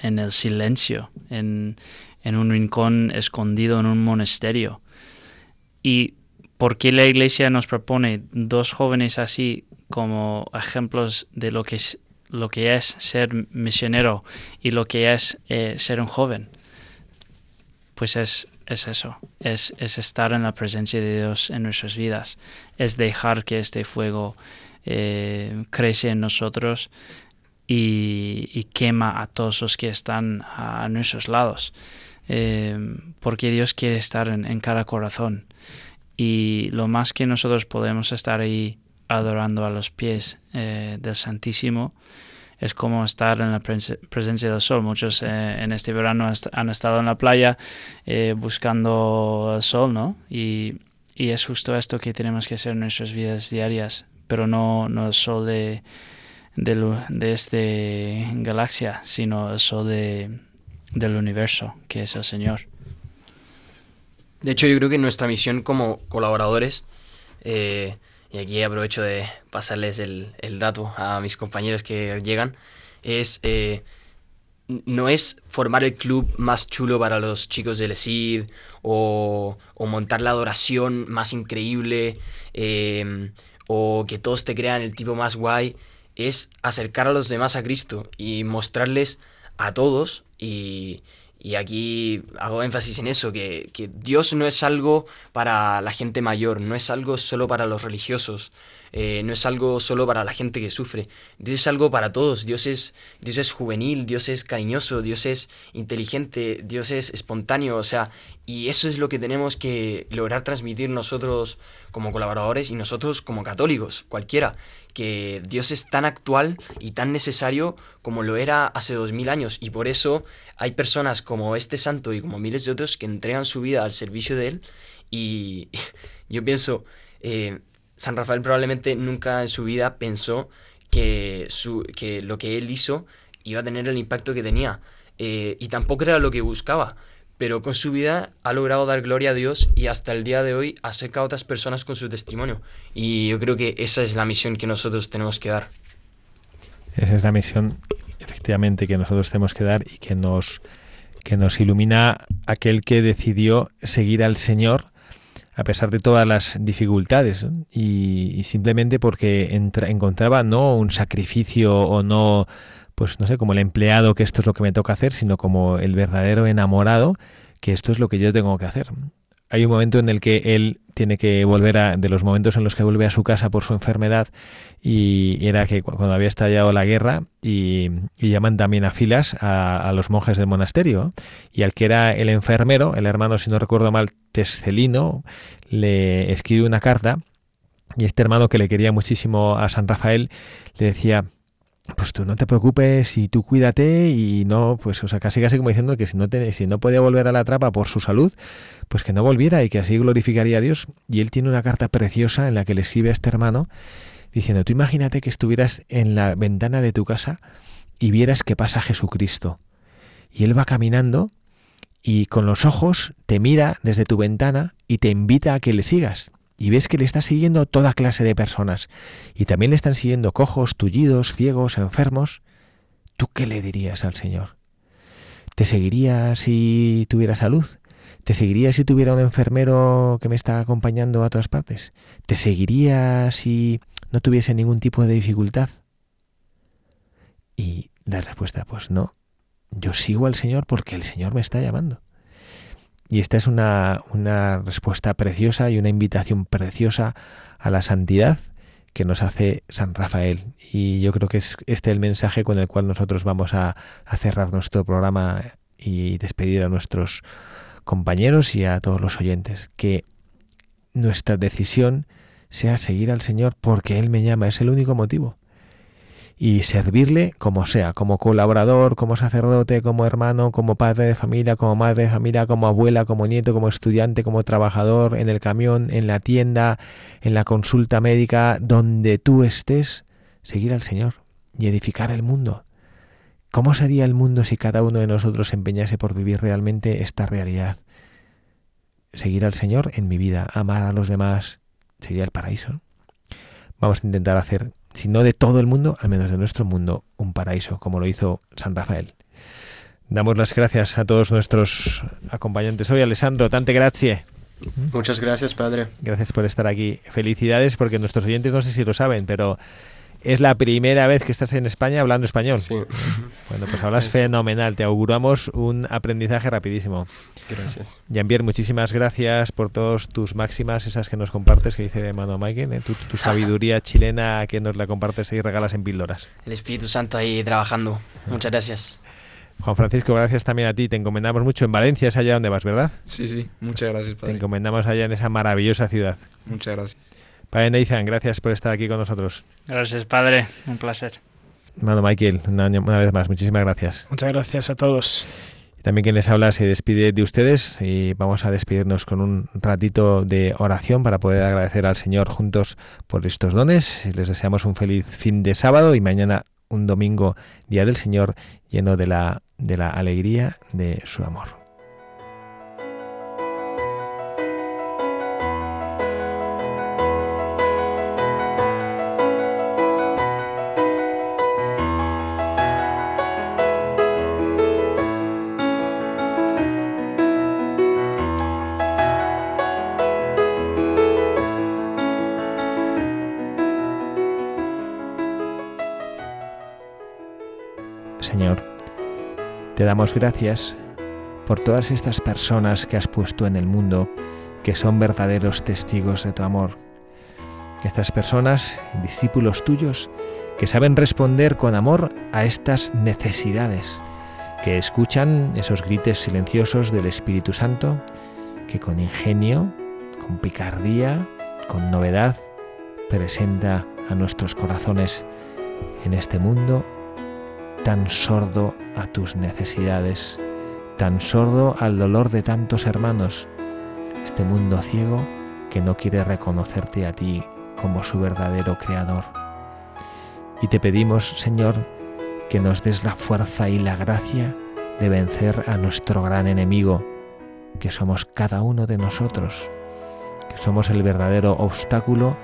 en el silencio, en, un rincón escondido en un monasterio. ¿Y por qué la iglesia nos propone dos jóvenes así como ejemplos de lo que es, lo que es ser misionero y lo que es eh, ser un joven? Pues es, es eso, es, es estar en la presencia de Dios en nuestras vidas, es dejar que este fuego eh, crece en nosotros y, quema a todos los que están a, nuestros lados. Eh, porque Dios quiere estar en, cada corazón. Y lo más que nosotros podemos estar ahí adorando a los pies eh, del Santísimo, es como estar en la presencia del sol. Muchos en este verano han estado en la playa buscando el sol, ¿no? Y, y, es justo esto que tenemos que hacer en nuestras vidas diarias, pero no, no el sol de, de, de esta galaxia, sino el sol de, del universo, que es el Señor. De hecho, yo creo que nuestra misión como colaboradores, eh, y aquí aprovecho de pasarles el, el, dato a mis compañeros que llegan, es eh, no es formar el club más chulo para los chicos del ESID o, montar la adoración más increíble. Eh, o que todos te crean el tipo más guay, es acercar a los demás a Cristo y mostrarles a todos y, y aquí hago énfasis en eso, que, que, Dios no es algo para la gente mayor, no es algo solo para los religiosos, eh, no es algo solo para la gente que sufre. Dios es algo para todos. Dios es, Dios es juvenil, Dios es cariñoso, Dios es inteligente, Dios es espontáneo. O sea, y eso es lo que tenemos que lograr transmitir nosotros como colaboradores y nosotros como católicos, cualquiera. Que Dios es tan actual y tan necesario como lo era hace dos mil años. Y por eso hay personas como este santo y como miles de otros que entregan su vida al servicio de Él. Y (laughs) yo pienso, eh, San Rafael probablemente nunca en su vida pensó que, su, que lo que él hizo iba a tener el impacto que tenía. Eh, y tampoco era lo que buscaba. Pero con su vida ha logrado dar gloria a Dios y hasta el día de hoy acerca a otras personas con su testimonio. Y yo creo que esa es la misión que nosotros tenemos que dar. Esa es la misión, efectivamente, que nosotros tenemos que dar y que nos, que nos ilumina aquel que decidió seguir al Señor a pesar de todas las dificultades y, simplemente porque encontraba no un sacrificio o no pues no sé como el empleado que esto es lo que me toca hacer sino como el verdadero enamorado que esto es lo que yo tengo que hacer hay un momento en el que él tiene que volver a, de los momentos en los que vuelve a su casa por su enfermedad, y era que cuando había estallado la guerra, y, llaman también a filas a, los monjes del monasterio, y al que era el enfermero, el hermano, si no recuerdo mal, Tescelino, le escribe una carta, y este hermano que le quería muchísimo a San Rafael, le decía, pues tú no te preocupes y tú cuídate y no, pues, o sea, casi casi como diciendo que si no, te, si no podía volver a la trapa por su salud, pues que no volviera y que así glorificaría a Dios. Y él tiene una carta preciosa en la que le escribe a este hermano diciendo, tú imagínate que estuvieras en la ventana de tu casa y vieras que pasa Jesucristo. Y él va caminando y con los ojos te mira desde tu ventana y te invita a que le sigas y ves que le está siguiendo toda clase de personas y también le están siguiendo cojos, tullidos, ciegos, enfermos, ¿tú qué le dirías al Señor? ¿Te seguiría si tuviera salud? ¿Te seguiría si tuviera un enfermero que me está acompañando a todas partes? ¿Te seguiría si no tuviese ningún tipo de dificultad? Y la respuesta, pues no. Yo sigo al Señor porque el Señor me está llamando. Y esta es una, una respuesta preciosa y una invitación preciosa a la santidad que nos hace San Rafael. Y yo creo que es este el mensaje con el cual nosotros vamos a, a cerrar nuestro programa y despedir a nuestros compañeros y a todos los oyentes. Que nuestra decisión sea seguir al Señor porque Él me llama, es el único motivo y servirle como sea, como colaborador, como sacerdote, como hermano, como padre de familia, como madre de familia, como abuela, como nieto, como estudiante, como trabajador, en el camión, en la tienda, en la consulta médica, donde tú estés, seguir al Señor y edificar el mundo. ¿Cómo sería el mundo si cada uno de nosotros se empeñase por vivir realmente esta realidad? Seguir al Señor en mi vida, amar a los demás, sería el paraíso. Vamos a intentar hacer si no de todo el mundo, al menos de nuestro mundo, un paraíso, como lo hizo San Rafael. Damos las gracias a todos nuestros acompañantes hoy. Alessandro, tante grazie. Muchas gracias, Padre. Gracias por estar aquí. Felicidades porque nuestros oyentes no sé si lo saben, pero es la primera vez que estás en España hablando español. Sí. (laughs) Bueno, pues hablas fenomenal. Te auguramos un aprendizaje rapidísimo. Gracias. Jean-Pierre, muchísimas gracias por todas tus máximas, esas que nos compartes, que dice Mano Michael, ¿eh? tu, tu sabiduría (laughs) chilena que nos la compartes y regalas en píldoras. El Espíritu Santo ahí trabajando. Muchas gracias. Juan Francisco, gracias también a ti. Te encomendamos mucho. En Valencia es allá donde vas, ¿verdad? Sí, sí, muchas gracias, Te padre. encomendamos allá en esa maravillosa ciudad. Muchas gracias. Padre Neizan, gracias por estar aquí con nosotros. Gracias, Padre. Un placer. Mano Michael, una, una vez más, muchísimas gracias. Muchas gracias a todos. También quien les habla se despide de ustedes y vamos a despedirnos con un ratito de oración para poder agradecer al Señor juntos por estos dones. Les deseamos un feliz fin de sábado y mañana un domingo, Día del Señor, lleno de la, de la alegría de su amor. Te damos gracias por todas estas personas que has puesto en el mundo que son verdaderos testigos de tu amor. Estas personas, discípulos tuyos, que saben responder con amor a estas necesidades, que escuchan esos gritos silenciosos del Espíritu Santo, que con ingenio, con picardía, con novedad, presenta a nuestros corazones en este mundo tan sordo a tus necesidades, tan sordo al dolor de tantos hermanos, este mundo ciego que no quiere reconocerte a ti como su verdadero creador. Y te pedimos, Señor, que nos des la fuerza y la gracia de vencer a nuestro gran enemigo, que somos cada uno de nosotros, que somos el verdadero obstáculo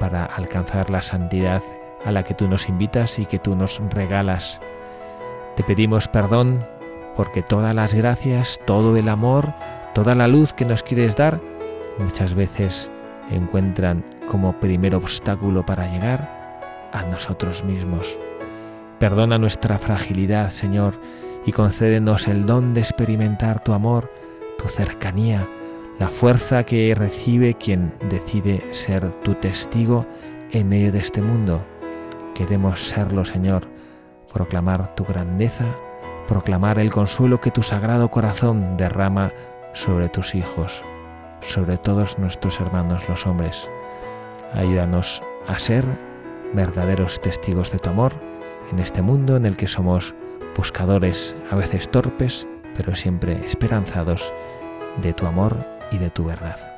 para alcanzar la santidad a la que tú nos invitas y que tú nos regalas. Te pedimos perdón porque todas las gracias, todo el amor, toda la luz que nos quieres dar, muchas veces encuentran como primer obstáculo para llegar a nosotros mismos. Perdona nuestra fragilidad, Señor, y concédenos el don de experimentar tu amor, tu cercanía, la fuerza que recibe quien decide ser tu testigo en medio de este mundo. Queremos serlo, Señor, proclamar tu grandeza, proclamar el consuelo que tu sagrado corazón derrama sobre tus hijos, sobre todos nuestros hermanos los hombres. Ayúdanos a ser verdaderos testigos de tu amor en este mundo en el que somos buscadores, a veces torpes, pero siempre esperanzados de tu amor y de tu verdad.